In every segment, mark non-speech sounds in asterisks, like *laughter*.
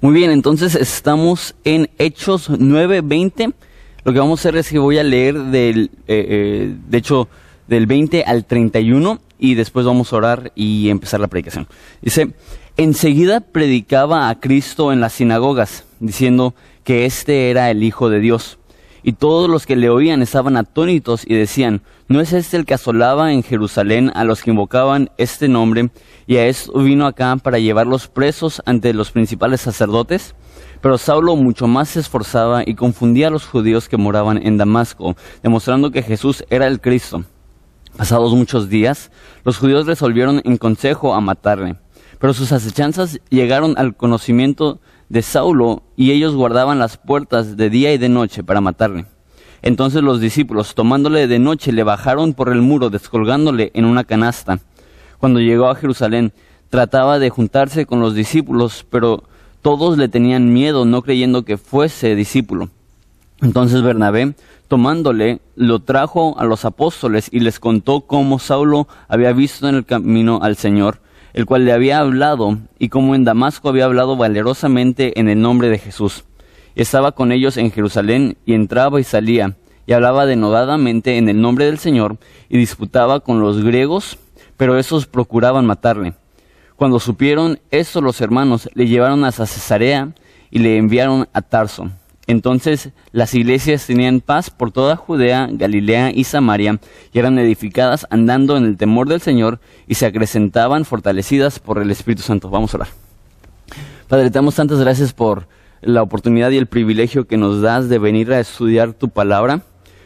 Muy bien, entonces estamos en Hechos 9:20. Lo que vamos a hacer es que voy a leer del, eh, eh, de hecho, del 20 al 31 y después vamos a orar y empezar la predicación. Dice, enseguida predicaba a Cristo en las sinagogas, diciendo que este era el Hijo de Dios. Y todos los que le oían estaban atónitos y decían, ¿no es este el que asolaba en Jerusalén a los que invocaban este nombre y a esto vino acá para llevarlos presos ante los principales sacerdotes? Pero Saulo mucho más se esforzaba y confundía a los judíos que moraban en Damasco, demostrando que Jesús era el Cristo. Pasados muchos días, los judíos resolvieron en consejo a matarle. Pero sus acechanzas llegaron al conocimiento de Saulo y ellos guardaban las puertas de día y de noche para matarle. Entonces los discípulos, tomándole de noche, le bajaron por el muro, descolgándole en una canasta. Cuando llegó a Jerusalén, trataba de juntarse con los discípulos, pero todos le tenían miedo, no creyendo que fuese discípulo. Entonces Bernabé, tomándole, lo trajo a los apóstoles y les contó cómo Saulo había visto en el camino al Señor, el cual le había hablado, y cómo en Damasco había hablado valerosamente en el nombre de Jesús. Estaba con ellos en Jerusalén y entraba y salía, y hablaba denodadamente en el nombre del Señor, y disputaba con los griegos, pero esos procuraban matarle. Cuando supieron esto los hermanos, le llevaron a Cesarea y le enviaron a Tarso. Entonces las iglesias tenían paz por toda Judea, Galilea y Samaria, y eran edificadas andando en el temor del Señor, y se acrecentaban fortalecidas por el Espíritu Santo. Vamos a orar. Padre, te damos tantas gracias por la oportunidad y el privilegio que nos das de venir a estudiar tu palabra.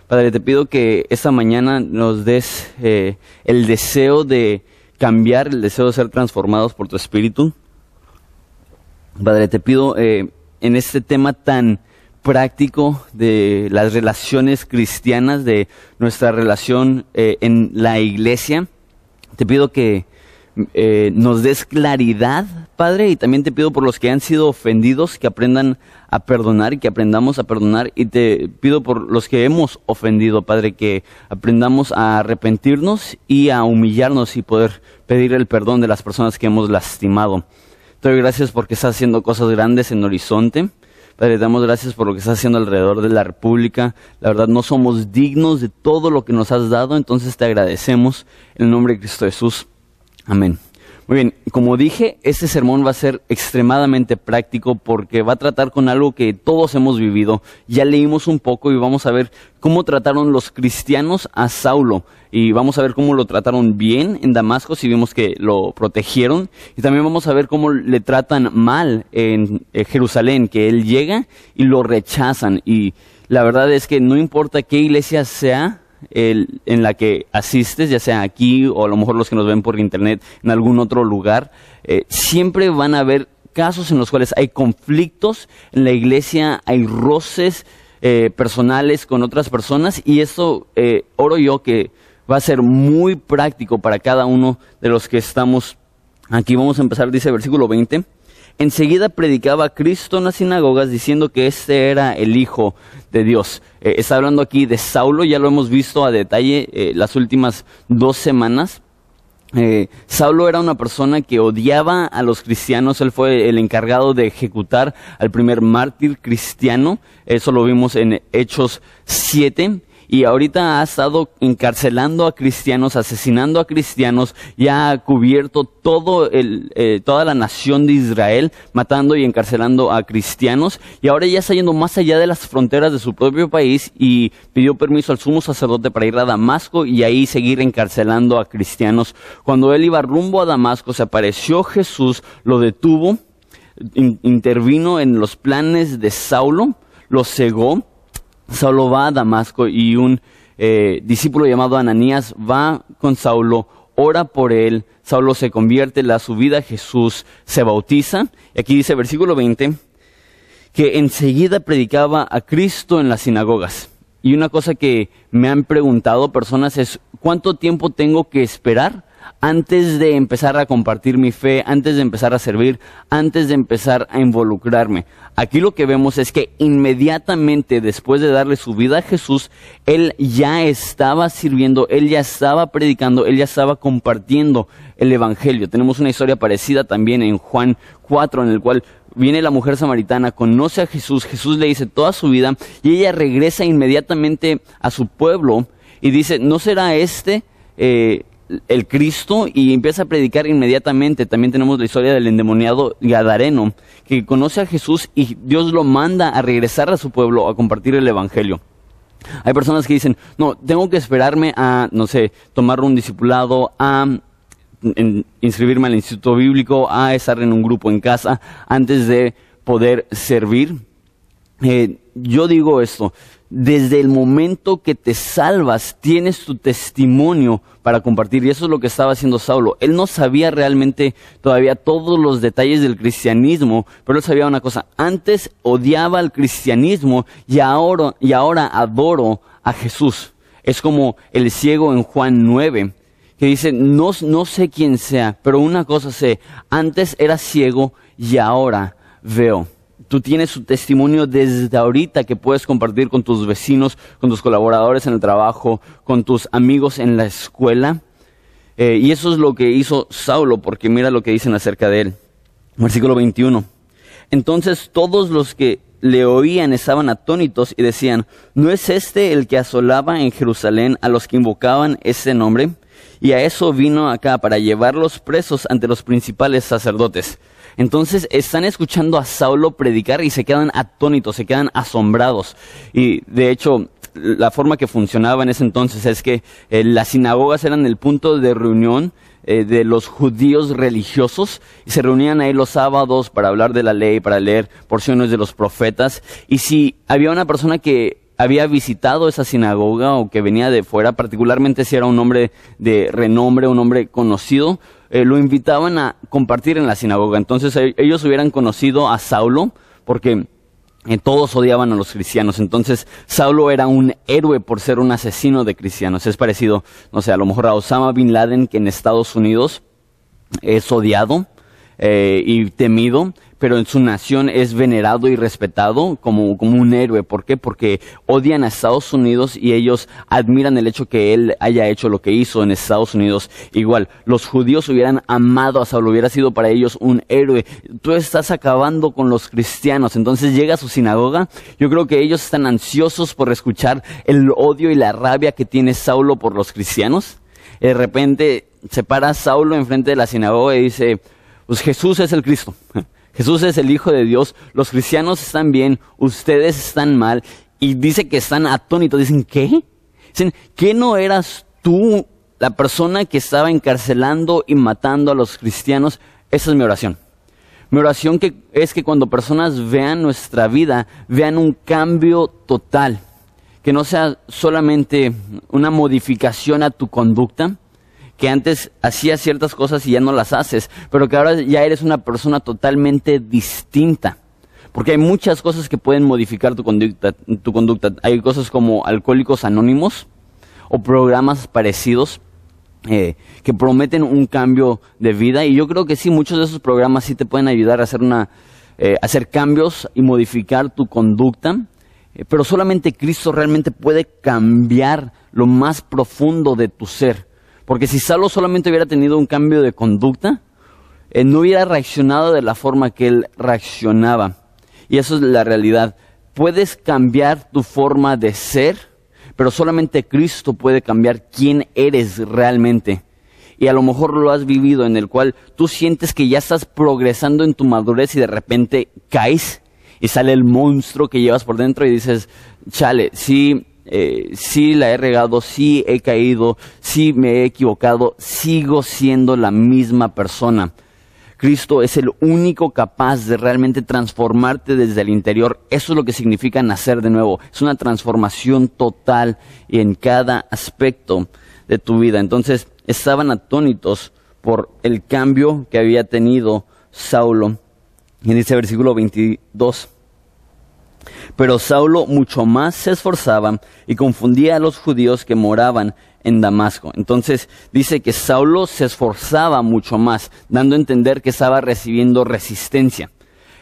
Padre, te pido que esta mañana nos des eh, el deseo de cambiar, el deseo de ser transformados por tu Espíritu. Padre, te pido eh, en este tema tan práctico de las relaciones cristianas, de nuestra relación eh, en la iglesia. Te pido que eh, nos des claridad, Padre, y también te pido por los que han sido ofendidos que aprendan a perdonar y que aprendamos a perdonar. Y te pido por los que hemos ofendido, Padre, que aprendamos a arrepentirnos y a humillarnos y poder pedir el perdón de las personas que hemos lastimado. Te doy gracias porque estás haciendo cosas grandes en Horizonte. Padre, damos gracias por lo que estás haciendo alrededor de la República. La verdad, no somos dignos de todo lo que nos has dado, entonces te agradecemos en el nombre de Cristo Jesús. Amén. Muy bien, como dije, este sermón va a ser extremadamente práctico porque va a tratar con algo que todos hemos vivido. Ya leímos un poco y vamos a ver cómo trataron los cristianos a Saulo. Y vamos a ver cómo lo trataron bien en Damasco, si vimos que lo protegieron. Y también vamos a ver cómo le tratan mal en eh, Jerusalén, que él llega y lo rechazan. Y la verdad es que no importa qué iglesia sea, en la que asistes, ya sea aquí o a lo mejor los que nos ven por internet en algún otro lugar, eh, siempre van a haber casos en los cuales hay conflictos en la iglesia, hay roces eh, personales con otras personas y eso eh, oro yo que va a ser muy práctico para cada uno de los que estamos aquí. Vamos a empezar, dice el versículo 20. Enseguida predicaba Cristo en las sinagogas diciendo que este era el Hijo de Dios. Eh, está hablando aquí de Saulo, ya lo hemos visto a detalle eh, las últimas dos semanas. Eh, Saulo era una persona que odiaba a los cristianos, él fue el encargado de ejecutar al primer mártir cristiano, eso lo vimos en Hechos 7 y ahorita ha estado encarcelando a cristianos, asesinando a cristianos, ya ha cubierto todo el, eh, toda la nación de Israel, matando y encarcelando a cristianos, y ahora ya está yendo más allá de las fronteras de su propio país y pidió permiso al sumo sacerdote para ir a Damasco y ahí seguir encarcelando a cristianos. Cuando él iba rumbo a Damasco, se apareció Jesús, lo detuvo, intervino en los planes de Saulo, lo cegó, Saulo va a Damasco y un eh, discípulo llamado Ananías va con Saulo, ora por él, Saulo se convierte, la su vida Jesús se bautiza. Y aquí dice versículo 20, que enseguida predicaba a Cristo en las sinagogas. Y una cosa que me han preguntado personas es, ¿cuánto tiempo tengo que esperar antes de empezar a compartir mi fe, antes de empezar a servir, antes de empezar a involucrarme. Aquí lo que vemos es que inmediatamente después de darle su vida a Jesús, Él ya estaba sirviendo, Él ya estaba predicando, Él ya estaba compartiendo el Evangelio. Tenemos una historia parecida también en Juan 4, en el cual viene la mujer samaritana, conoce a Jesús, Jesús le dice toda su vida y ella regresa inmediatamente a su pueblo y dice, ¿no será este eh, el Cristo? Y empieza a predicar inmediatamente. También tenemos la historia del endemoniado Gadareno, que conoce a Jesús y Dios lo manda a regresar a su pueblo a compartir el Evangelio. Hay personas que dicen, no, tengo que esperarme a, no sé, tomar un discipulado, a inscribirme al instituto bíblico, a estar en un grupo en casa, antes de poder servir. Eh, yo digo esto, desde el momento que te salvas, tienes tu testimonio para compartir. Y eso es lo que estaba haciendo Saulo. Él no sabía realmente todavía todos los detalles del cristianismo, pero él sabía una cosa. Antes odiaba el cristianismo y ahora, y ahora adoro a Jesús. Es como el ciego en Juan 9, que dice, no, no sé quién sea, pero una cosa sé, antes era ciego y ahora veo tú tienes su testimonio desde ahorita que puedes compartir con tus vecinos, con tus colaboradores en el trabajo, con tus amigos en la escuela. Eh, y eso es lo que hizo Saulo, porque mira lo que dicen acerca de él. Versículo 21. Entonces todos los que le oían estaban atónitos y decían, ¿no es este el que asolaba en Jerusalén a los que invocaban ese nombre? Y a eso vino acá para llevarlos presos ante los principales sacerdotes. Entonces están escuchando a Saulo predicar y se quedan atónitos, se quedan asombrados. Y de hecho, la forma que funcionaba en ese entonces es que eh, las sinagogas eran el punto de reunión eh, de los judíos religiosos y se reunían ahí los sábados para hablar de la ley, para leer porciones de los profetas. Y si había una persona que había visitado esa sinagoga o que venía de fuera, particularmente si era un hombre de renombre, un hombre conocido, eh, lo invitaban a compartir en la sinagoga. Entonces e, ellos hubieran conocido a Saulo porque eh, todos odiaban a los cristianos. Entonces Saulo era un héroe por ser un asesino de cristianos. Es parecido, no sé, a lo mejor a Osama Bin Laden que en Estados Unidos es odiado eh, y temido, pero en su nación es venerado y respetado como, como un héroe. ¿Por qué? Porque odian a Estados Unidos y ellos admiran el hecho que él haya hecho lo que hizo en Estados Unidos. Igual, los judíos hubieran amado a Saulo, hubiera sido para ellos un héroe. Tú estás acabando con los cristianos. Entonces llega a su sinagoga. Yo creo que ellos están ansiosos por escuchar el odio y la rabia que tiene Saulo por los cristianos. De repente se para Saulo enfrente de la sinagoga y dice, pues Jesús es el Cristo. *laughs* Jesús es el Hijo de Dios, los cristianos están bien, ustedes están mal, y dice que están atónitos, dicen, ¿qué? Dicen, ¿qué no eras tú la persona que estaba encarcelando y matando a los cristianos? Esa es mi oración. Mi oración que es que cuando personas vean nuestra vida, vean un cambio total, que no sea solamente una modificación a tu conducta, que antes hacías ciertas cosas y ya no las haces, pero que ahora ya eres una persona totalmente distinta. Porque hay muchas cosas que pueden modificar tu conducta. Tu conducta. Hay cosas como alcohólicos anónimos o programas parecidos eh, que prometen un cambio de vida. Y yo creo que sí, muchos de esos programas sí te pueden ayudar a hacer, una, eh, hacer cambios y modificar tu conducta. Eh, pero solamente Cristo realmente puede cambiar lo más profundo de tu ser. Porque si Saulo solamente hubiera tenido un cambio de conducta, eh, no hubiera reaccionado de la forma que él reaccionaba. Y eso es la realidad. Puedes cambiar tu forma de ser, pero solamente Cristo puede cambiar quién eres realmente. Y a lo mejor lo has vivido en el cual tú sientes que ya estás progresando en tu madurez y de repente caes y sale el monstruo que llevas por dentro y dices, chale, sí, eh, sí la he regado, sí he caído, sí me he equivocado, sigo siendo la misma persona. Cristo es el único capaz de realmente transformarte desde el interior. Eso es lo que significa nacer de nuevo. Es una transformación total en cada aspecto de tu vida. Entonces, estaban atónitos por el cambio que había tenido Saulo. En ese versículo 22. Pero Saulo mucho más se esforzaba y confundía a los judíos que moraban en Damasco. Entonces dice que Saulo se esforzaba mucho más, dando a entender que estaba recibiendo resistencia.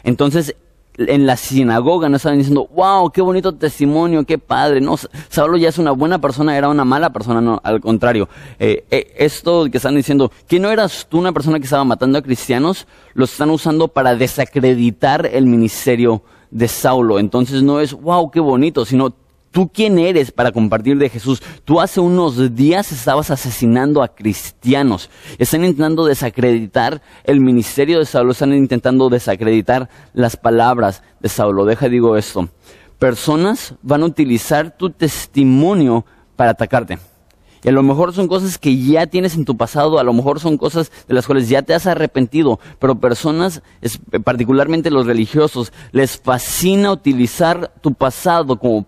Entonces en la sinagoga no estaban diciendo, wow, qué bonito testimonio, qué padre. No, Saulo ya es una buena persona, era una mala persona, no, al contrario. Eh, eh, esto que están diciendo, que no eras tú una persona que estaba matando a cristianos, lo están usando para desacreditar el ministerio de Saulo. Entonces no es, wow, qué bonito, sino ¿Tú quién eres para compartir de Jesús? Tú hace unos días estabas asesinando a cristianos. Están intentando desacreditar el ministerio de Saulo, están intentando desacreditar las palabras de Saulo. Deja digo esto. Personas van a utilizar tu testimonio para atacarte. Y a lo mejor son cosas que ya tienes en tu pasado, a lo mejor son cosas de las cuales ya te has arrepentido, pero personas, particularmente los religiosos, les fascina utilizar tu pasado como,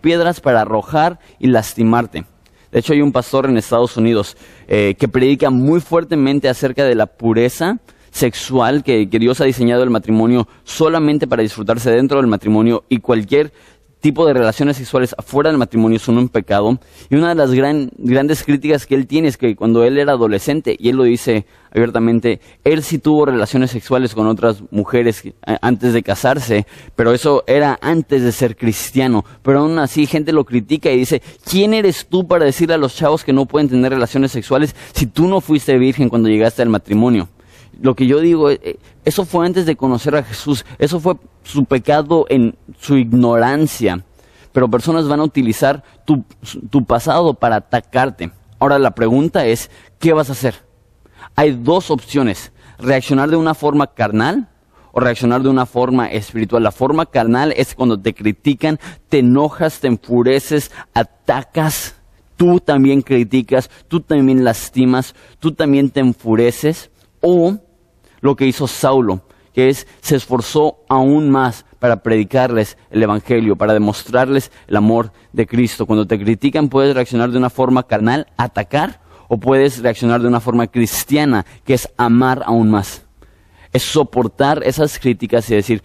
piedras para arrojar y lastimarte. De hecho, hay un pastor en Estados Unidos eh, que predica muy fuertemente acerca de la pureza sexual que Dios ha diseñado el matrimonio solamente para disfrutarse dentro del matrimonio y cualquier tipo de relaciones sexuales afuera del matrimonio son un pecado. Y una de las grandes críticas que él tiene es que cuando él era adolescente, y él lo dice abiertamente, él sí tuvo relaciones sexuales con otras mujeres eh, antes de casarse, pero eso era antes de ser cristiano. Pero aún así gente lo critica y dice, ¿quién eres tú para decirle a los chavos que no pueden tener relaciones sexuales si tú no fuiste virgen cuando llegaste al matrimonio? Lo que yo digo, eh, eso fue antes de conocer a Jesús, eso fue su pecado en su ignorancia, pero personas van a utilizar tu, tu pasado para atacarte. Ahora la pregunta es, ¿qué vas a hacer? Hay dos opciones, reaccionar de una forma carnal o reaccionar de una forma espiritual. La forma carnal es cuando te critican, te enojas, te enfureces, atacas, tú también criticas, tú también lastimas, tú también te enfureces. O lo que hizo Saulo, que es se esforzó aún más para predicarles el Evangelio, para demostrarles el amor de Cristo. Cuando te critican puedes reaccionar de una forma carnal, atacar, o puedes reaccionar de una forma cristiana, que es amar aún más. Es soportar esas críticas y decir,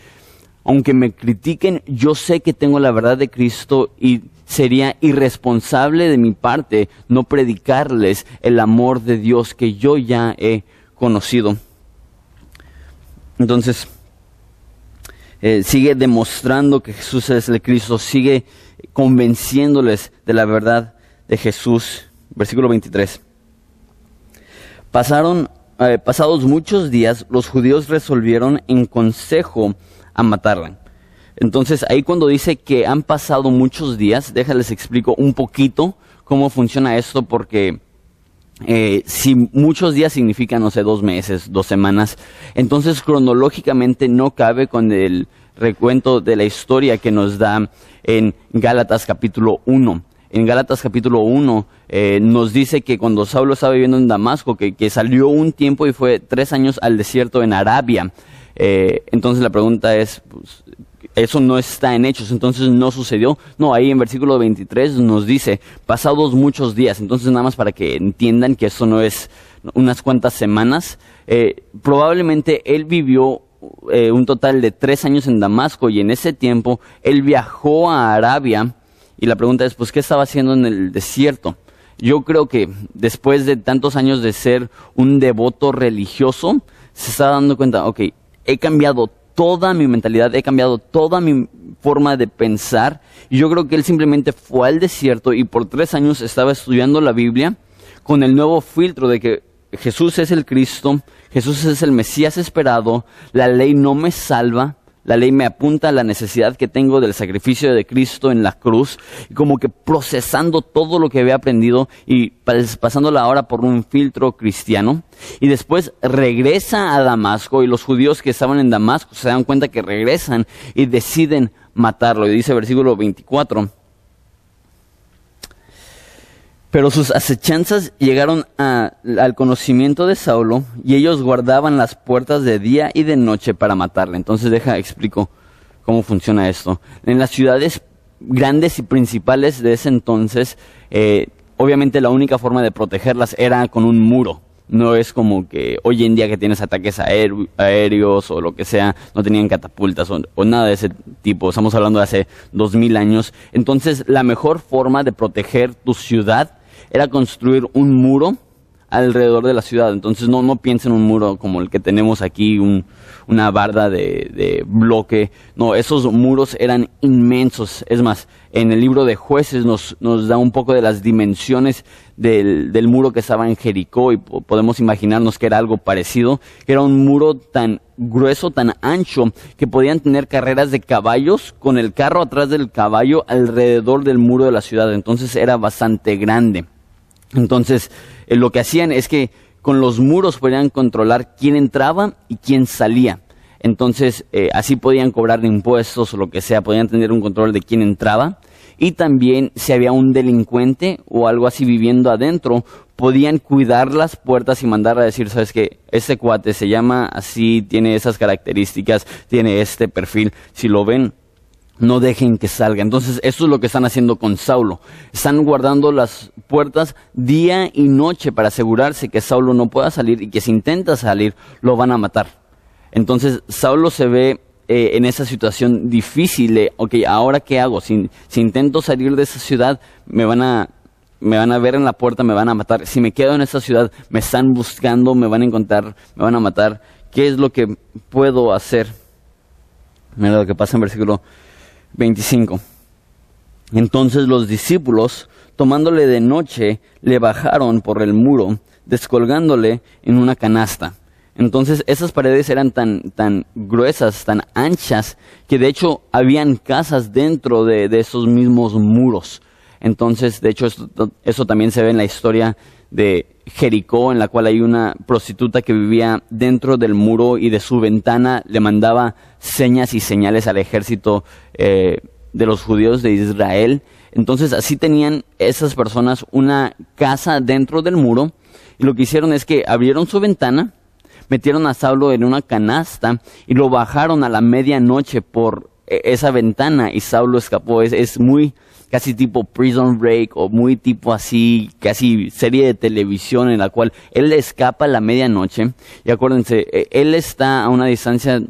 aunque me critiquen, yo sé que tengo la verdad de Cristo y sería irresponsable de mi parte no predicarles el amor de Dios que yo ya he conocido. Entonces, eh, sigue demostrando que Jesús es el Cristo, sigue convenciéndoles de la verdad de Jesús. Versículo 23. Pasaron, eh, pasados muchos días, los judíos resolvieron en consejo a matarla. Entonces, ahí cuando dice que han pasado muchos días, déjales explico un poquito cómo funciona esto, porque eh, si muchos días significan, no sé, dos meses, dos semanas, entonces cronológicamente no cabe con el recuento de la historia que nos da en Gálatas capítulo 1. En Gálatas capítulo 1 eh, nos dice que cuando Saulo estaba viviendo en Damasco, que, que, salió un tiempo y fue tres años al desierto en Arabia. Eh, entonces la pregunta es, pues, eso no está en hechos, entonces no sucedió. No, ahí en versículo 23 nos dice, pasados muchos días, entonces nada más para que entiendan que eso no es unas cuantas semanas, eh, probablemente él vivió eh, un total de tres años en Damasco y en ese tiempo él viajó a Arabia y la pregunta es, pues, ¿qué estaba haciendo en el desierto? Yo creo que después de tantos años de ser un devoto religioso, se está dando cuenta, ok, he cambiado toda mi mentalidad, he cambiado toda mi forma de pensar. Y yo creo que él simplemente fue al desierto y por tres años estaba estudiando la Biblia con el nuevo filtro de que Jesús es el Cristo, Jesús es el Mesías esperado, la ley no me salva, la ley me apunta a la necesidad que tengo del sacrificio de Cristo en la cruz, y como que procesando todo lo que había aprendido y pasándola ahora por un filtro cristiano. Y después regresa a Damasco y los judíos que estaban en Damasco se dan cuenta que regresan y deciden matarlo. Y dice versículo 24 pero sus acechanzas llegaron al conocimiento de Saulo y ellos guardaban las puertas de día y de noche para matarle. Entonces deja, explico cómo funciona esto. En las ciudades grandes y principales de ese entonces, eh, obviamente la única forma de protegerlas era con un muro. No es como que hoy en día que tienes ataques aéreos o lo que sea, no tenían catapultas o, o, nada de ese tipo. Estamos hablando de hace dos mil años. Entonces, la mejor forma de proteger tu ciudad era construir un muro alrededor de la ciudad. Entonces no, no piensen en un muro como el que tenemos aquí, una barda de, bloque. No, esos muros eran inmensos. Es más, en el libro de jueces nos, nos da un poco de las dimensiones del, del muro que estaba en Jericó y podemos imaginarnos que era algo parecido. Era un muro tan grueso, tan ancho, que podían tener carreras de caballos con el carro atrás del caballo alrededor del muro de la ciudad. Entonces era bastante grande. Entonces, eh, lo que hacían es que con los muros podían controlar quién entraba y quién salía. Entonces, eh, así podían cobrar impuestos o lo que sea, podían tener un control de quién entraba. Y también, si había un delincuente o algo así viviendo adentro, podían cuidar las puertas y mandar a decir, sabes que este cuate se llama así, tiene esas características, tiene este perfil. Si lo ven, no dejen que salga. Entonces, eso es lo que están haciendo con Saulo. Están guardando las puertas día y noche para asegurarse que Saulo no pueda salir y que si intenta salir, lo van a matar. Entonces, Saulo se ve eh, en esa situación difícil de, ok, ¿ahora qué hago? Si, si intento salir de esa ciudad, me van a me van a ver en la puerta, me van a matar. Si me quedo en esa ciudad, me están buscando, me van a encontrar, me van a matar. ¿Qué es lo que puedo hacer? Mira lo que pasa en versículo 25. Entonces los discípulos, tomándole de noche, le bajaron por el muro, descolgándole en una canasta. Entonces esas paredes eran tan, tan gruesas, tan anchas, que de hecho habían casas dentro de, esos mismos muros. Entonces, de hecho, eso también se ve en la historia de Jericó, en la cual hay una prostituta que vivía dentro del muro y de su ventana le mandaba señas y señales al ejército eh, de los judíos de Israel. Entonces así tenían esas personas una casa dentro del muro y lo que hicieron es que abrieron su ventana, metieron a Saulo en una canasta y lo bajaron a la medianoche por e, esa ventana y Saulo escapó. Es, es muy casi tipo Prison Break o muy tipo así, casi serie de televisión en la cual él escapa a la medianoche. Y acuérdense, e, él está a una distancia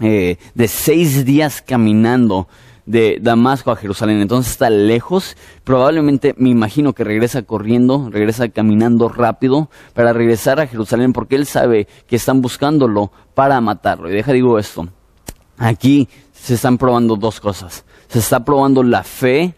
eh, de seis días caminando de Damasco a Jerusalén. Entonces está lejos. Probablemente me imagino que regresa corriendo, regresa caminando rápido para regresar a Jerusalén porque él sabe que están buscándolo para matarlo. Y deja digo esto. Aquí se están probando dos cosas. Se está probando la fe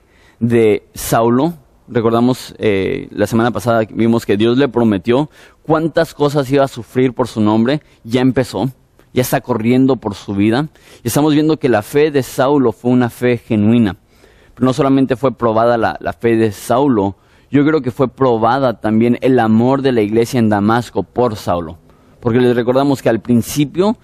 de Saulo. Recordamos eh, la semana pasada vimos que Dios le prometió cuántas cosas iba a sufrir por su nombre. Ya empezó, ya está corriendo por su vida. Y estamos viendo que la fe de Saulo fue una fe genuina. Pero no solamente fue probada la, la fe de Saulo, yo creo que fue probada también el amor de la iglesia en Damasco por Saulo. Porque les recordamos que al principio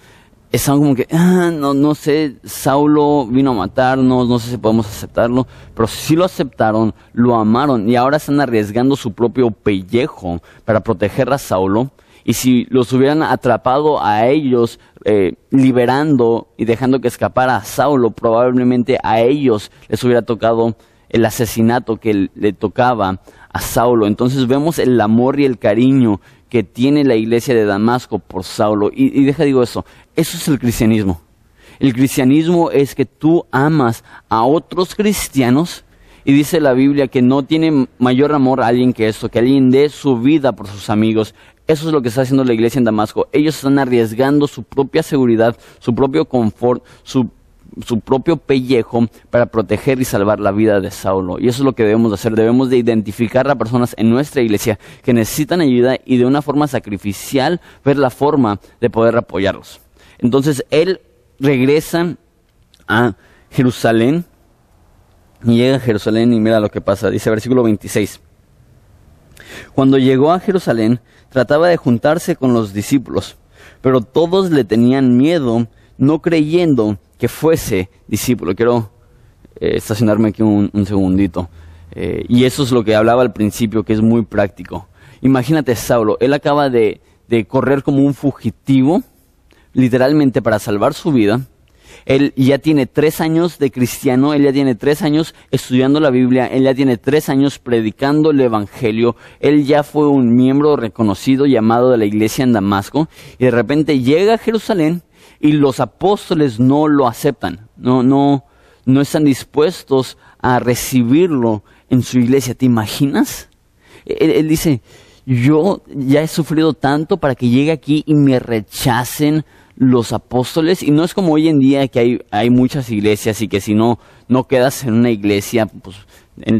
estaban como que, ah, no, no sé, Saulo vino a matarnos, no sé si podemos aceptarlo, pero sí lo aceptaron, lo amaron y ahora están arriesgando su propio pellejo para proteger a Saulo. Y si los hubieran atrapado a ellos, eh, liberando y dejando que escapara a Saulo, probablemente a ellos les hubiera tocado el asesinato que le tocaba a Saulo. Entonces vemos el amor y el cariño que tiene la iglesia de Damasco por Saulo. Y, y deja digo eso, eso es el cristianismo. El cristianismo es que tú amas a otros cristianos y dice la Biblia que no tiene mayor amor a alguien que esto, que alguien dé su vida por sus amigos. Eso es lo que está haciendo la iglesia en Damasco. Ellos están arriesgando su propia seguridad, su propio confort, su su propio pellejo para proteger y salvar la vida de Saulo. Y eso es lo que debemos de hacer. Debemos de identificar a personas en nuestra iglesia que necesitan ayuda y de una forma sacrificial ver la forma de poder apoyarlos. Entonces él regresa a Jerusalén y llega a Jerusalén y mira lo que pasa. Dice versículo 26. Cuando llegó a Jerusalén trataba de juntarse con los discípulos, pero todos le tenían miedo, no creyendo que fuese discípulo. Quiero eh, estacionarme aquí un, segundito. Eh, y eso es lo que hablaba al principio, que es muy práctico. Imagínate Saulo, él acaba de, de correr como un fugitivo, literalmente para salvar su vida. Él ya tiene tres años de cristiano, él ya tiene tres años estudiando la Biblia, él ya tiene tres años predicando el Evangelio, él ya fue un miembro reconocido llamado de la iglesia en Damasco, y de repente llega a Jerusalén y los apóstoles no lo aceptan, no, no, no están dispuestos a recibirlo en su iglesia. ¿Te imaginas? Él, dice, yo ya he sufrido tanto para que llegue aquí y me rechacen los apóstoles. Y no es como hoy en día que hay, hay muchas iglesias y que si no, no quedas en una iglesia, pues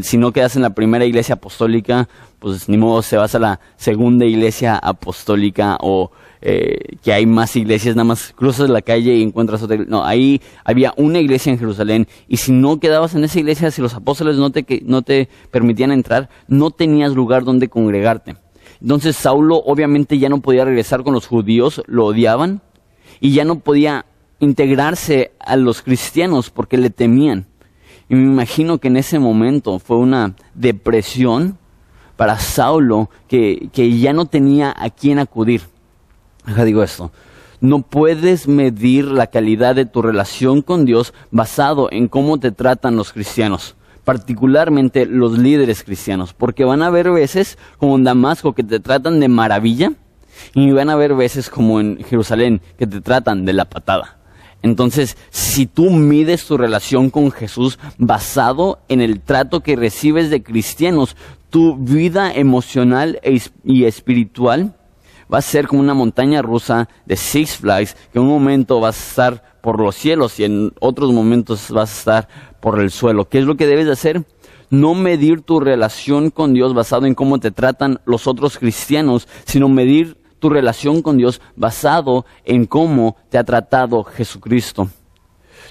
si no quedas en la primera iglesia apostólica, pues ni modo se vas a la segunda iglesia apostólica o eh, que hay más iglesias, nada más cruzas la calle y encuentras otra. No, ahí había una iglesia en Jerusalén y si no quedabas en esa iglesia, si los apóstoles no te, no te permitían entrar, no tenías lugar donde congregarte. Entonces Saulo obviamente ya no podía regresar con los judíos, lo odiaban y ya no podía integrarse a los cristianos porque le temían. Y me imagino que en ese momento fue una depresión para Saulo que, que ya no tenía a quién acudir. Deja digo esto. No puedes medir la calidad de tu relación con Dios basado en cómo te tratan los cristianos, particularmente los líderes cristianos, porque van a haber veces como en Damasco que te tratan de maravilla y van a haber veces como en Jerusalén que te tratan de la patada. Entonces, si tú mides tu relación con Jesús basado en el trato que recibes de cristianos, tu vida emocional e y espiritual va a ser como una montaña rusa de Six Flags, que en un momento vas a estar por los cielos y en otros momentos vas a estar por el suelo. ¿Qué es lo que debes de hacer? No medir tu relación con Dios basado en cómo te tratan los otros cristianos, sino medir tu relación con Dios basado en cómo te ha tratado Jesucristo.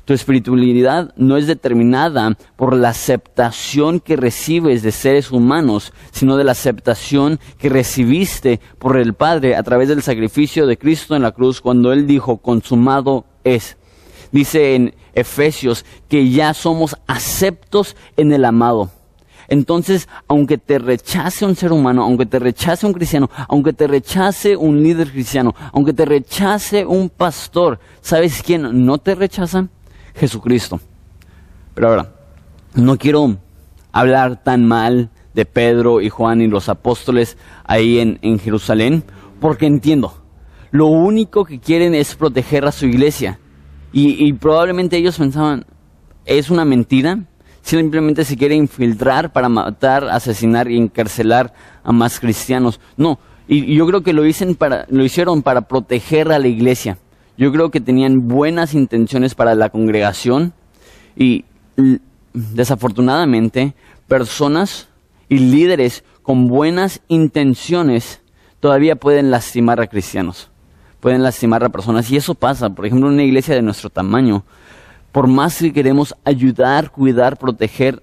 Tu espiritualidad no es determinada por la aceptación que recibes de seres humanos, sino de la aceptación que recibiste por el Padre a través del sacrificio de Cristo en la cruz cuando Él dijo, consumado es. Dice en Efesios que ya somos aceptos en el amado. Entonces, aunque te rechace un ser humano, aunque te rechace un cristiano, aunque te rechace un líder cristiano, aunque te rechace un pastor, ¿sabes quién no te rechaza? Jesucristo. Pero ahora, no quiero hablar tan mal de Pedro y Juan y los apóstoles ahí en, Jerusalén, porque entiendo, lo único que quieren es proteger a su iglesia. Y, y probablemente ellos pensaban, es una mentira, simplemente se quiere infiltrar para matar, asesinar y encarcelar a más cristianos. No, y, yo creo que lo, para, lo hicieron para proteger a la iglesia. Yo creo que tenían buenas intenciones para la congregación y desafortunadamente personas y líderes con buenas intenciones todavía pueden lastimar a cristianos, pueden lastimar a personas y eso pasa, por ejemplo, en una iglesia de nuestro tamaño por más que queremos ayudar, cuidar, proteger,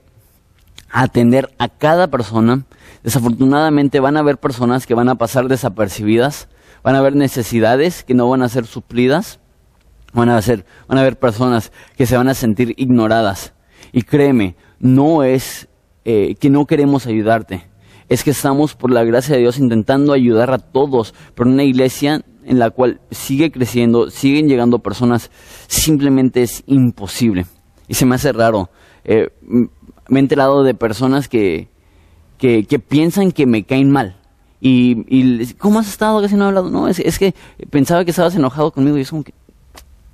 atender a cada persona, desafortunadamente van a haber personas que van a pasar desapercibidas, van a haber necesidades que no van a ser suplidas, van a, ser, van a haber personas que se van a sentir ignoradas. Y créeme, no es eh, que no queremos ayudarte, es que estamos por la gracia de Dios intentando ayudar a todos, pero una iglesia en la cual sigue creciendo, siguen llegando personas, simplemente es imposible. Y se me hace raro. Eh, me he enterado de personas que, que, piensan que me caen mal. Y, y, ¿cómo has estado? Casi no he hablado. No, es, es, que pensaba que estabas enojado conmigo y es como que,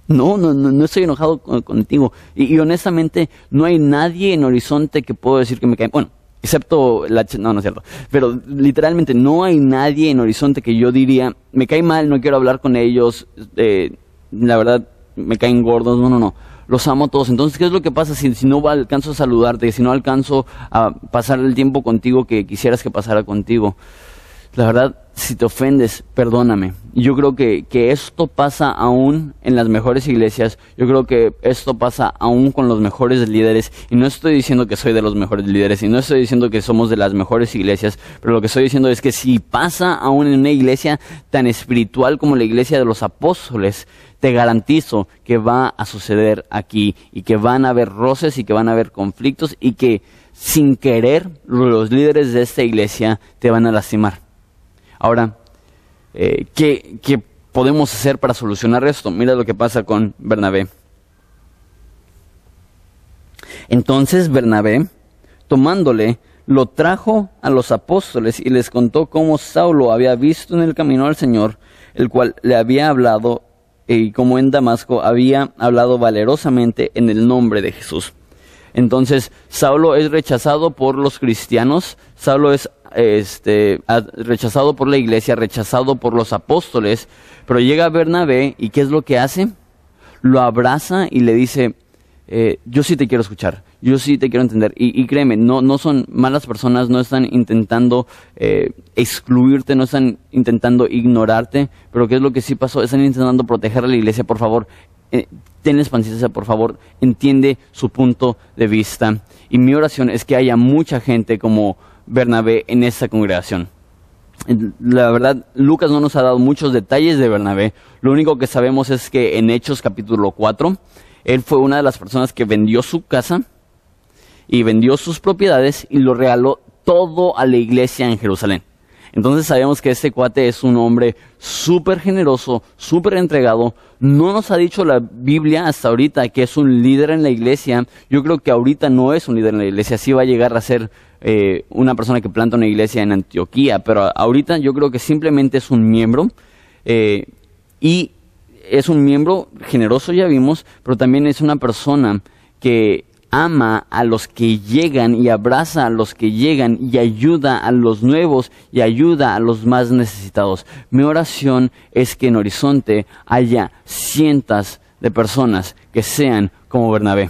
no, no, no, no estoy enojado contigo. Y, y, honestamente, no hay nadie en Horizonte que puedo decir que me cae. Bueno, excepto la... No, no es cierto. Pero literalmente no hay nadie en Horizonte que yo diría, me cae mal, no quiero hablar con ellos, eh, la verdad, me caen gordos, no, no, no. Los amo a todos. Entonces, ¿qué es lo que pasa si, si no alcanzo a saludarte, si no alcanzo a pasar el tiempo contigo que quisieras que pasara contigo? La verdad, si te ofendes, perdóname. Yo creo que, que, esto pasa aún en las mejores iglesias, yo creo que esto pasa aún con los mejores líderes, y no estoy diciendo que soy de los mejores líderes, y no estoy diciendo que somos de las mejores iglesias, pero lo que estoy diciendo es que si pasa aún en una iglesia tan espiritual como la iglesia de los apóstoles, te garantizo que va a suceder aquí, y que van a haber roces, y que van a haber conflictos, y que sin querer los líderes de esta iglesia te van a lastimar. Ahora, eh, ¿qué, ¿qué podemos hacer para solucionar esto? Mira lo que pasa con Bernabé. Entonces Bernabé, tomándole, lo trajo a los apóstoles y les contó cómo Saulo había visto en el camino al Señor, el cual le había hablado y como en Damasco había hablado valerosamente en el nombre de Jesús. Entonces, Saulo es rechazado por los cristianos, Saulo es este, rechazado por la iglesia, rechazado por los apóstoles, pero llega Bernabé y ¿qué es lo que hace? Lo abraza y le dice, eh, yo sí te quiero escuchar, yo sí te quiero entender. Y, créeme, no, no son malas personas, no están intentando eh, excluirte, no están intentando ignorarte, pero ¿qué es lo que sí pasó? Están intentando proteger a la iglesia, por favor. Eh, tenles por favor, entiende su punto de vista. Y mi oración es que haya mucha gente como Bernabé en esta congregación. La verdad, Lucas no nos ha dado muchos detalles de Bernabé. Lo único que sabemos es que en Hechos capítulo 4, él fue una de las personas que vendió su casa y vendió sus propiedades y lo regaló todo a la iglesia en Jerusalén. Entonces sabemos que este cuate es un hombre súper generoso, súper entregado. No nos ha dicho la Biblia hasta ahorita que es un líder en la iglesia. Yo creo que ahorita no es un líder en la iglesia. Sí va a llegar a ser eh, una persona que planta una iglesia en Antioquía. Pero ahorita yo creo que simplemente es un miembro. Eh, y es un miembro generoso, ya vimos, pero también es una persona que ama a los que llegan y abraza a los que llegan y ayuda a los nuevos y ayuda a los más necesitados. Mi oración es que en Horizonte haya cientos de personas que sean como Bernabé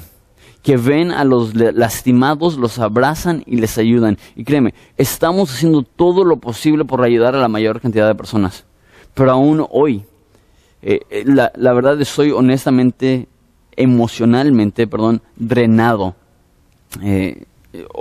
que ven a los lastimados, los abrazan y les ayudan. Y créeme, estamos haciendo todo lo posible por ayudar a la mayor cantidad de personas. Pero aún hoy, eh, eh, la, verdad es soy honestamente emocionalmente, perdón, drenado. Eh,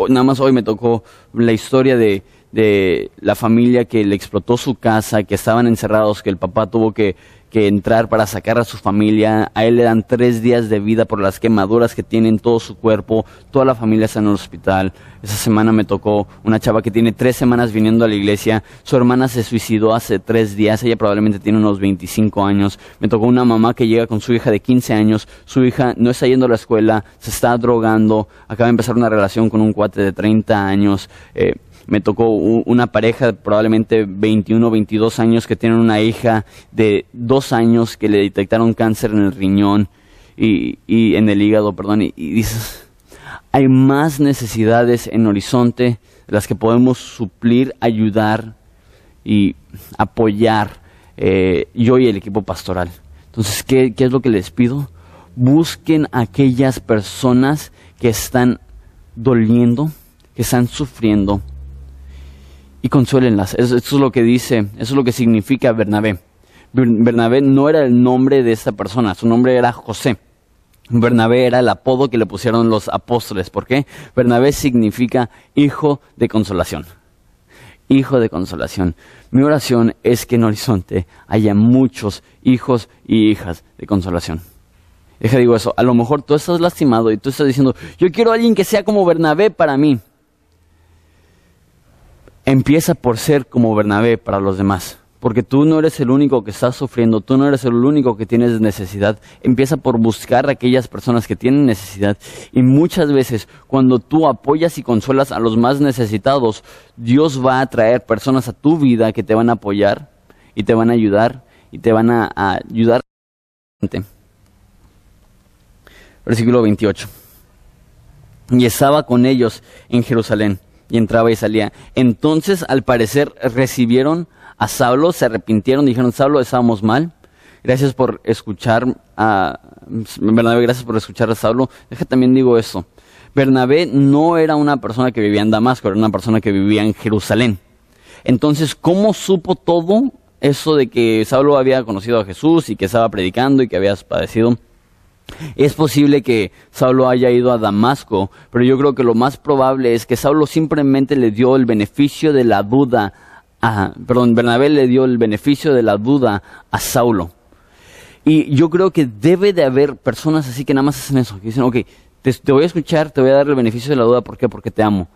nada más hoy me tocó la historia de, de la familia que le explotó su casa, que estaban encerrados, que el papá tuvo que que entrar para sacar a su familia. A él le dan tres días de vida por las quemaduras que tiene en todo su cuerpo. Toda la familia está en el hospital. Esa semana me tocó una chava que tiene tres semanas viniendo a la iglesia. Su hermana se suicidó hace tres días. Ella probablemente tiene unos 25 años. Me tocó una mamá que llega con su hija de 15 años. Su hija no está yendo a la escuela, se está drogando. Acaba de empezar una relación con un cuate de 30 años. Eh, me tocó una pareja probablemente 21 o 22 años que tienen una hija de dos años que le detectaron cáncer en el riñón y, en el hígado, perdón, y, dices, hay más necesidades en Horizonte las que podemos suplir, ayudar y apoyar eh, yo y el equipo pastoral. Entonces, ¿qué, ¿qué es lo que les pido? Busquen a aquellas personas que están doliendo, que están sufriendo, y consuélenlas. Eso, es lo que dice, eso es lo que significa Bernabé. Bernabé no era el nombre de esta persona, su nombre era José. Bernabé era el apodo que le pusieron los apóstoles. ¿Por qué? Bernabé significa hijo de consolación. Hijo de consolación. Mi oración es que en Horizonte haya muchos hijos y hijas de consolación. Deja digo eso, a lo mejor tú estás lastimado y tú estás diciendo, yo quiero a alguien que sea como Bernabé para mí. Empieza por ser como Bernabé para los demás. Porque tú no eres el único que estás sufriendo, tú no eres el único que tienes necesidad. Empieza por buscar a aquellas personas que tienen necesidad. Y muchas veces, cuando tú apoyas y consuelas a los más necesitados, Dios va a traer personas a tu vida que te van a apoyar y te van a ayudar y te van a, a ayudar. Versículo 28. Y estaba con ellos en Jerusalén y entraba y salía. Entonces, al parecer, recibieron a Saulo, se arrepintieron, dijeron, Saulo, estábamos mal. Gracias por escuchar a Bernabé, gracias por escuchar a Saulo. Deja también digo esto. Bernabé no era una persona que vivía en Damasco, era una persona que vivía en Jerusalén. Entonces, ¿cómo supo todo eso de que Saulo había conocido a Jesús y que estaba predicando y que había padecido? Es posible que Saulo haya ido a Damasco, pero yo creo que lo más probable es que Saulo simplemente le dio el beneficio de la duda a, perdón, Bernabé le dio el beneficio de la duda a Saulo. Y yo creo que debe de haber personas así que nada más hacen eso, que dicen, ok, te, voy a escuchar, te voy a dar el beneficio de la duda, ¿por qué? Porque te amo.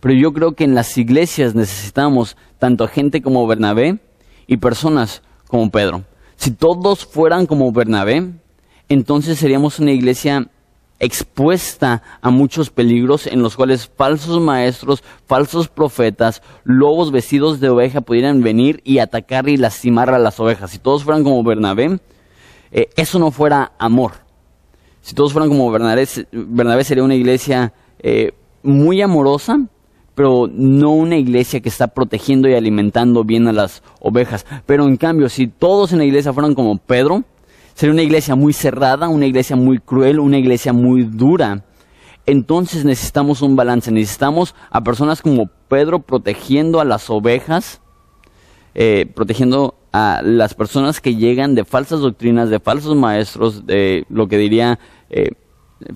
Pero yo creo que en las iglesias necesitamos tanto gente como Bernabé y personas como Pedro. Si todos fueran como Bernabé, entonces seríamos una iglesia expuesta a muchos peligros en los cuales falsos maestros, falsos profetas, lobos vestidos de oveja pudieran venir y atacar y lastimar a las ovejas. Si todos fueran como Bernabé, eh, eso no fuera amor. Si todos fueran como Bernabé, Bernabé sería una iglesia eh, muy amorosa, pero no una iglesia que está protegiendo y alimentando bien a las ovejas. Pero en cambio, si todos en la iglesia fueran como Pedro, sería una iglesia muy cerrada, una iglesia muy cruel, una iglesia muy dura. Entonces necesitamos un balance, necesitamos a personas como Pedro protegiendo a las ovejas, eh, protegiendo a las personas que llegan de falsas doctrinas, de falsos maestros, de lo que diría eh,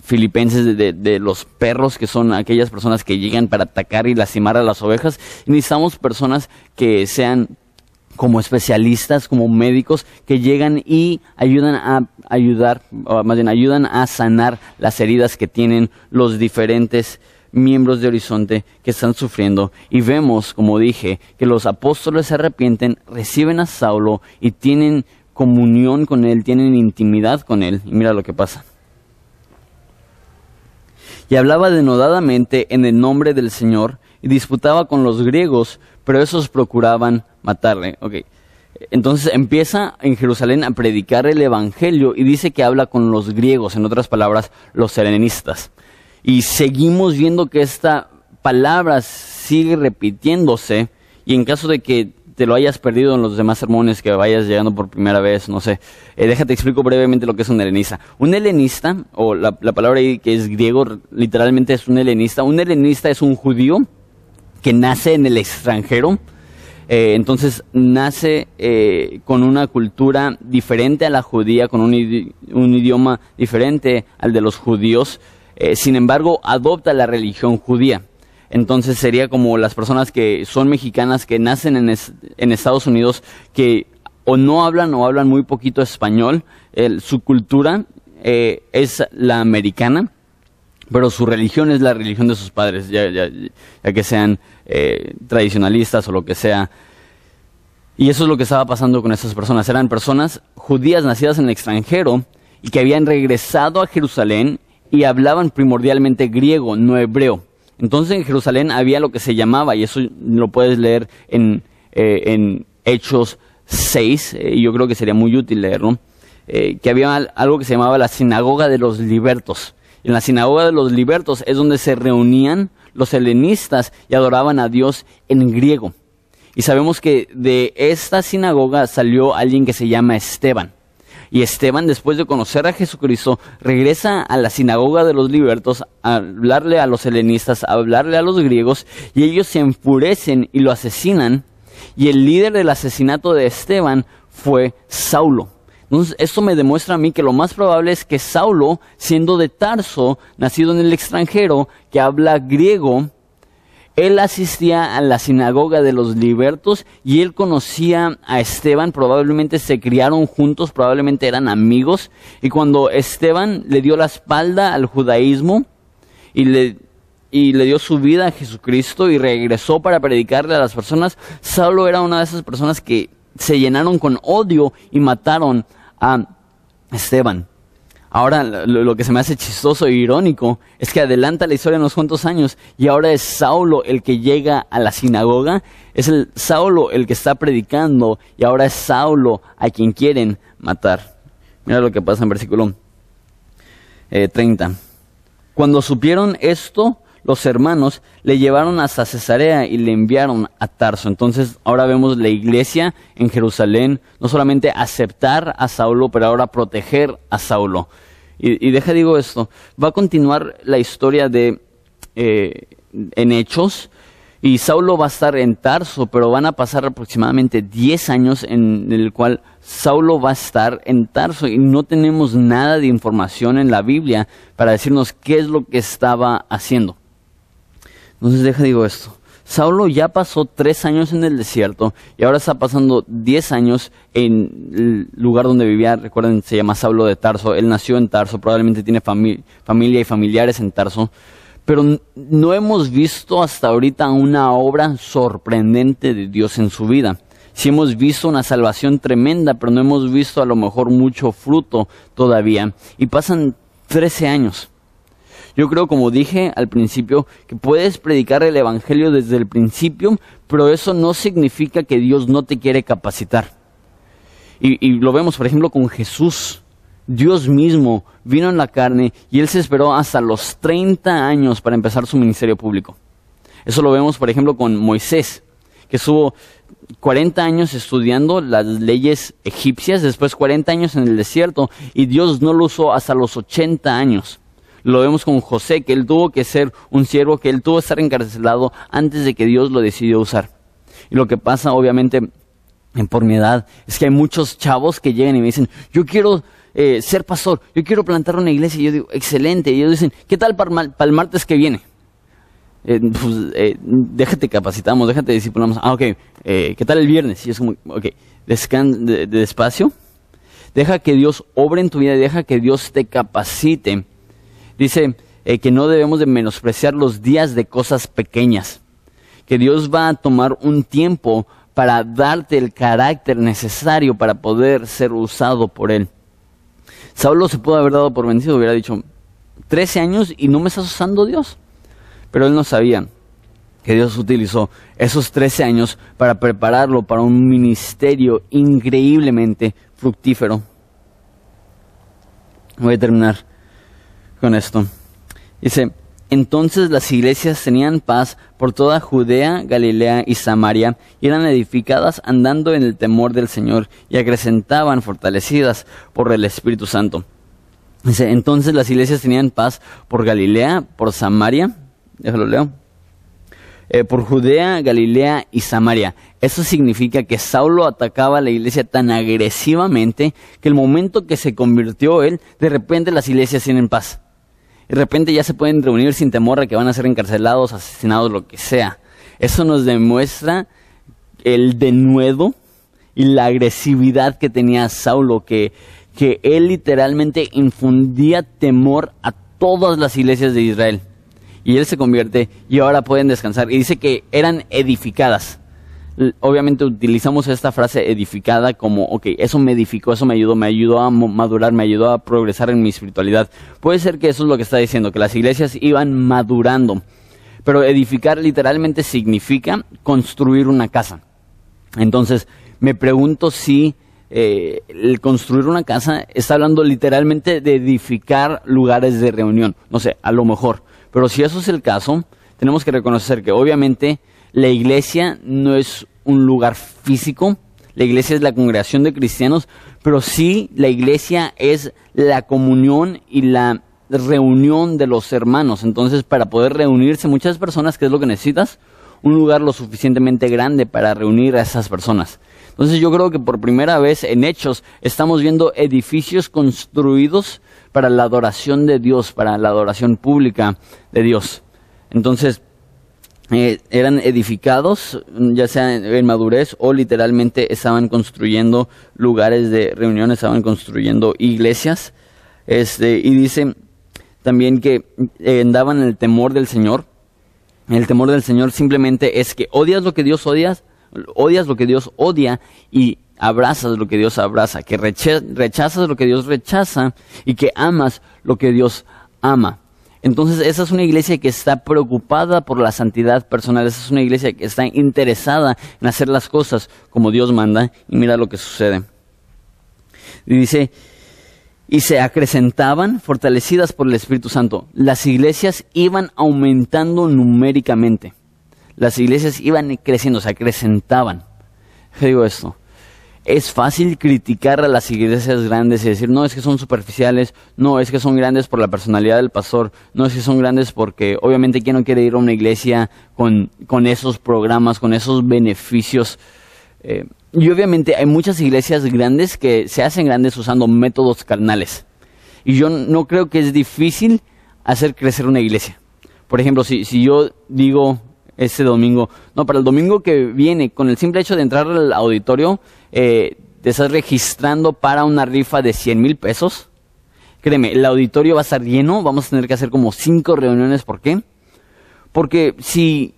Filipenses, de, de, los perros, que son aquellas personas que llegan para atacar y lastimar a las ovejas. Necesitamos personas que sean como especialistas, como médicos, que llegan y ayudan a ayudar, más bien ayudan a sanar las heridas que tienen los diferentes miembros de Horizonte que están sufriendo. Y vemos, como dije, que los apóstoles se arrepienten, reciben a Saulo y tienen comunión con él, tienen intimidad con él. Y mira lo que pasa. Y hablaba denodadamente en el nombre del Señor y disputaba con los griegos, pero esos procuraban matarle. Okay. Entonces empieza en Jerusalén a predicar el Evangelio y dice que habla con los griegos, en otras palabras, los helenistas. Y seguimos viendo que esta palabra sigue repitiéndose y en caso de que te lo hayas perdido en los demás sermones que vayas llegando por primera vez, no sé, eh, déjate explico brevemente lo que es un helenista. Un helenista, o la, la palabra que es griego, literalmente es un helenista. Un helenista es un judío que nace en el extranjero, eh, entonces nace eh, con una cultura diferente a la judía, con un, idioma diferente al de los judíos, eh, sin embargo adopta la religión judía. Entonces sería como las personas que son mexicanas, que nacen en, en Estados Unidos, que o no hablan o hablan muy poquito español, su cultura es la americana, pero su religión es la religión de sus padres, ya, ya, ya que sean eh, tradicionalistas o lo que sea. Y eso es lo que estaba pasando con estas personas. Eran personas judías nacidas en el extranjero y que habían regresado a Jerusalén y hablaban primordialmente griego, no hebreo. Entonces en Jerusalén había lo que se llamaba, y eso lo puedes leer en, eh, en Hechos 6, eh, y yo creo que sería muy útil leerlo, que había algo que se llamaba la sinagoga de los libertos. En la sinagoga de los libertos es donde se reunían los helenistas y adoraban a Dios en griego. Y sabemos que de esta sinagoga salió alguien que se llama Esteban. Y Esteban, después de conocer a Jesucristo, regresa a la sinagoga de los libertos a hablarle a los helenistas, a hablarle a los griegos, y ellos se enfurecen y lo asesinan. Y el líder del asesinato de Esteban fue Saulo. Entonces, esto me demuestra a mí que lo más probable es que Saulo, siendo de Tarso, nacido en el extranjero, que habla griego, él asistía a la sinagoga de los libertos y él conocía a Esteban, probablemente se criaron juntos, probablemente eran amigos, y cuando Esteban le dio la espalda al judaísmo y le, y le dio su vida a Jesucristo y regresó para predicarle a las personas, Saulo era una de esas personas que se llenaron con odio y mataron a Esteban. Ahora lo, que se me hace chistoso e irónico es que adelanta la historia unos cuantos años y ahora es Saulo el que llega a la sinagoga, es el Saulo el que está predicando y ahora es Saulo a quien quieren matar. Mira lo que pasa en versículo 30. Eh, Cuando supieron esto, los hermanos le llevaron hasta Cesarea y le enviaron a Tarso. Entonces ahora vemos la iglesia en Jerusalén, no solamente aceptar a Saulo, pero ahora proteger a Saulo. Y, deja digo esto, va a continuar la historia de eh, en Hechos, y Saulo va a estar en Tarso, pero van a pasar aproximadamente 10 años en el cual Saulo va a estar en Tarso y no tenemos nada de información en la Biblia para decirnos qué es lo que estaba haciendo. Entonces deja digo esto. Saulo ya pasó tres años en el desierto y ahora está pasando diez años en el lugar donde vivía. Recuerden, se llama Saulo de Tarso. Él nació en Tarso, probablemente tiene familia y familiares en Tarso. Pero no hemos visto hasta ahorita una obra sorprendente de Dios en su vida. Sí hemos visto una salvación tremenda, pero no hemos visto a lo mejor mucho fruto todavía. Y pasan trece años. Yo creo, como dije al principio, que puedes predicar el Evangelio desde el principio, pero eso no significa que Dios no te quiere capacitar. Y, lo vemos, por ejemplo, con Jesús. Dios mismo vino en la carne y Él se esperó hasta los 30 años para empezar su ministerio público. Eso lo vemos, por ejemplo, con Moisés, que estuvo 40 años estudiando las leyes egipcias, después 40 años en el desierto, y Dios no lo usó hasta los 80 años. Lo vemos con José, que él tuvo que ser un siervo, que él tuvo que estar encarcelado antes de que Dios lo decidió usar. Y lo que pasa, obviamente, por mi edad, es que hay muchos chavos que llegan y me dicen, yo quiero eh, ser pastor, yo quiero plantar una iglesia. Y yo digo, excelente. Y ellos dicen, ¿qué tal para, el martes que viene? Eh, pues, eh, déjate capacitamos, déjate discipulamos. Ah, ok, eh, ¿qué tal el viernes? Y es como, ok, descan de, despacio. Deja que Dios obre en tu vida, deja que Dios te capacite. Dice que no debemos de menospreciar los días de cosas pequeñas. Que Dios va a tomar un tiempo para darte el carácter necesario para poder ser usado por Él. Saulo se pudo haber dado por vencido, hubiera dicho, 13 años y no me estás usando Dios. Pero él no sabía que Dios utilizó esos 13 años para prepararlo para un ministerio increíblemente fructífero. Voy a terminar con esto. Dice, entonces las iglesias tenían paz por toda Judea, Galilea y Samaria, y eran edificadas andando en el temor del Señor, y acrecentaban fortalecidas por el Espíritu Santo. Dice, entonces las iglesias tenían paz por Galilea, por Samaria, déjalo leo, eh, por Judea, Galilea y Samaria. Eso significa que Saulo atacaba a la iglesia tan agresivamente que el momento que se convirtió él, de repente las iglesias tienen paz de repente ya se pueden reunir sin temor a que van a ser encarcelados, asesinados, lo que sea. Eso nos demuestra el denuedo y la agresividad que tenía Saulo, que, que él literalmente infundía temor a todas las iglesias de Israel. Y él se convierte y ahora pueden descansar. Y dice que eran edificadas obviamente utilizamos esta frase edificada como, ok, eso me edificó, eso me ayudó, me ayudó a madurar, me ayudó a progresar en mi espiritualidad. Puede ser que eso es lo que está diciendo, que las iglesias iban madurando. Pero edificar literalmente significa construir una casa. Entonces, me pregunto si eh, el construir una casa está hablando literalmente de edificar lugares de reunión. No sé, a lo mejor. Pero si eso es el caso, tenemos que reconocer que obviamente la iglesia no es un lugar físico, la iglesia es la congregación de cristianos, pero sí la iglesia es la comunión y la reunión de los hermanos. Entonces, para poder reunirse muchas personas, ¿qué es lo que necesitas? Un lugar lo suficientemente grande para reunir a esas personas. Entonces yo creo que por primera vez en Hechos estamos viendo edificios construidos para la adoración de Dios, para la adoración pública de Dios. Entonces, eh, eran edificados, ya sea en, madurez o literalmente estaban construyendo lugares de reunión, estaban construyendo iglesias. Este, y dice también que eh, andaban en el temor del Señor. El temor del Señor simplemente es que odias lo que Dios odias, odias lo que Dios odia y abrazas lo que Dios abraza, que rechazas lo que Dios rechaza y que amas lo que Dios ama. Entonces, esa es una iglesia que está preocupada por la santidad personal, esa es una iglesia que está interesada en hacer las cosas como Dios manda y mira lo que sucede. Y dice, y se acrecentaban fortalecidas por el Espíritu Santo. Las iglesias iban aumentando numéricamente. Las iglesias iban creciendo, se acrecentaban. ¿Qué digo esto? Es fácil criticar a las iglesias grandes y decir, no, es que son superficiales, no, es que son grandes por la personalidad del pastor, no, es que son grandes porque obviamente quién no quiere ir a una iglesia con, con esos programas, con esos beneficios. Eh, y obviamente hay muchas iglesias grandes que se hacen grandes usando métodos carnales. Y yo no creo que es difícil hacer crecer una iglesia. Por ejemplo, si, si yo digo este domingo, no, para el domingo que viene, con el simple hecho de entrar al auditorio, eh, te estás registrando para una rifa de 100 mil pesos, créeme, el auditorio va a estar lleno, vamos a tener que hacer como cinco reuniones. ¿Por qué? Porque si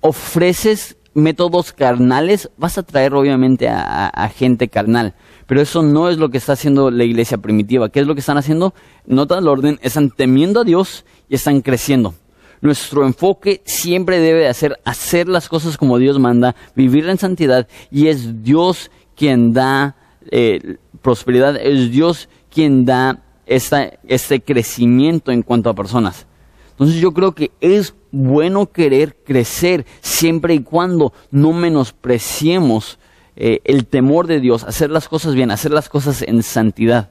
ofreces métodos carnales, vas a traer obviamente a, gente carnal. Pero eso no es lo que está haciendo la iglesia primitiva. ¿Qué es lo que están haciendo? Nota el orden, están temiendo a Dios y están creciendo. Nuestro enfoque siempre debe de ser hacer las cosas como Dios manda, vivir en santidad y es Dios quien da eh, prosperidad, es Dios quien da esta, este crecimiento en cuanto a personas. Entonces yo creo que es bueno querer crecer siempre y cuando no menospreciemos eh, el temor de Dios, hacer las cosas bien, hacer las cosas en santidad.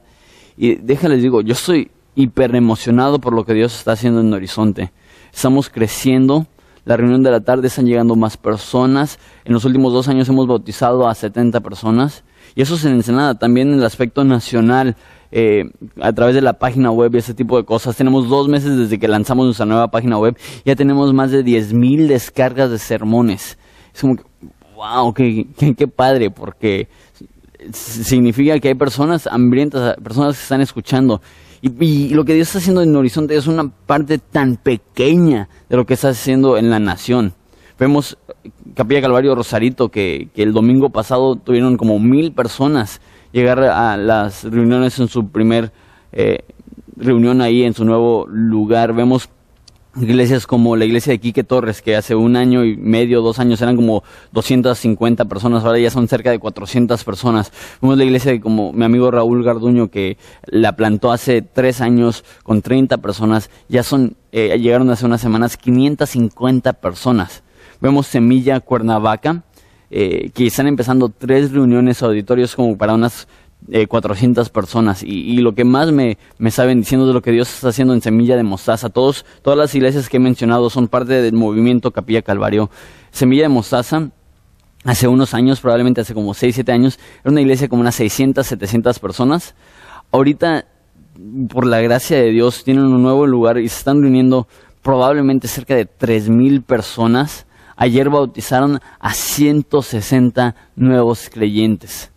Y déjales digo, yo estoy hiper emocionado por lo que Dios está haciendo en Horizonte. Estamos creciendo, la reunión de la tarde están llegando más personas. En los últimos dos años hemos bautizado a 70 personas. Y eso es en Ensenada, también en el aspecto nacional. Eh, a través de la página web y ese tipo de cosas. Tenemos dos meses desde que lanzamos nuestra nueva página web. Ya tenemos más de 10.000 descargas de sermones. Es como que, wow, qué, qué, padre, porque significa que hay personas hambrientas, personas que están escuchando. Y, lo que Dios está haciendo en Horizonte es una parte tan pequeña de lo que está haciendo en la nación. Vemos Capilla Calvario Rosarito, que, que el domingo pasado tuvieron como mil personas llegar a las reuniones en su primer eh, reunión ahí en su nuevo lugar. Vemos iglesias como la iglesia de Quique Torres, que hace un año y medio, dos años eran como 250 personas, ahora ya son cerca de 400 personas. Vemos la iglesia de como mi amigo Raúl Garduño, que la plantó hace tres años con 30 personas, ya son, eh, llegaron hace unas semanas 550 personas. Vemos Semilla Cuernavaca, eh, que están empezando tres reuniones auditorios como para unas 400 eh, personas. Y, lo que más me, me saben diciendo de lo que Dios está haciendo en Semilla de Mostaza, todos, todas las iglesias que he mencionado son parte del movimiento Capilla Calvario. Semilla de Mostaza, hace unos años, probablemente hace como 6, 7 años, era una iglesia como unas 600, 700 personas. Ahorita, por la gracia de Dios, tienen un nuevo lugar y se están reuniendo probablemente cerca de 3.000 personas ayer bautizaron a 160 nuevos creyentes.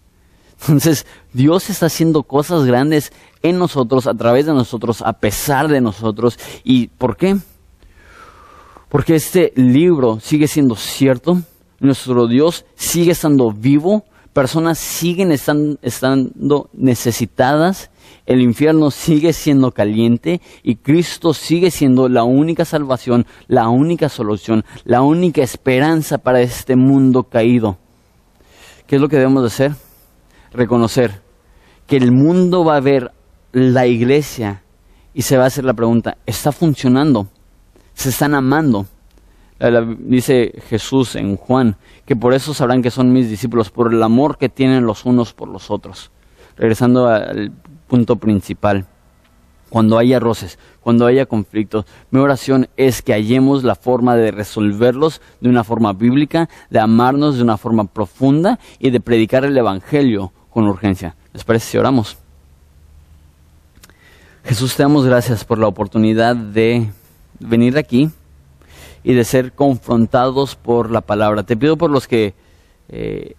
Entonces, Dios está haciendo cosas grandes en nosotros, a través de nosotros, a pesar de nosotros. ¿Y por qué? Porque este libro sigue siendo cierto, nuestro Dios sigue estando vivo, personas siguen estando necesitadas el infierno sigue siendo caliente y Cristo sigue siendo la única salvación, la única solución, la única esperanza para este mundo caído. ¿Qué es lo que debemos de hacer? Reconocer que el mundo va a ver la iglesia y se va a hacer la pregunta, ¿está funcionando? ¿Se están amando? Dice Jesús en Juan, que por eso sabrán que son mis discípulos, por el amor que tienen los unos por los otros. Regresando al punto principal. Cuando haya roces, cuando haya conflictos, mi oración es que hallemos la forma de resolverlos de una forma bíblica, de amarnos de una forma profunda y de predicar el Evangelio con urgencia. ¿Les parece si oramos? Jesús, te damos gracias por la oportunidad de venir aquí y de ser confrontados por la palabra. Te pido por los que eh,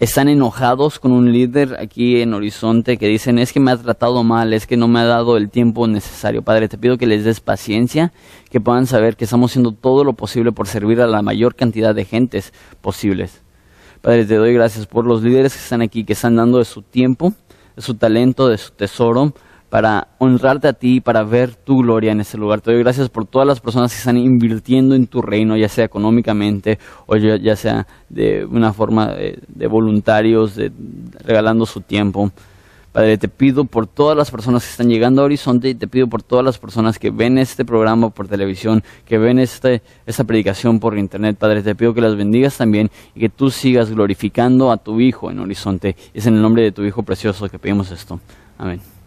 están enojados con un líder aquí en Horizonte que dicen es que me ha tratado mal, es que no me ha dado el tiempo necesario. Padre, te pido que les des paciencia, que puedan saber que estamos haciendo todo lo posible por servir a la mayor cantidad de gentes posibles. Padre, te doy gracias por los líderes que están aquí, que están dando de su tiempo, de su talento, de su tesoro, para honrarte a ti, para ver tu gloria en este lugar. Te doy gracias por todas las personas que están invirtiendo en tu reino, ya sea económicamente o ya, sea de una forma de, voluntarios, de, regalando su tiempo. Padre, te pido por todas las personas que están llegando a Horizonte y te pido por todas las personas que ven este programa por televisión, que ven este, esta predicación por internet. Padre, te pido que las bendigas también y que tú sigas glorificando a tu Hijo en Horizonte. Es en el nombre de tu Hijo precioso que pedimos esto. Amén.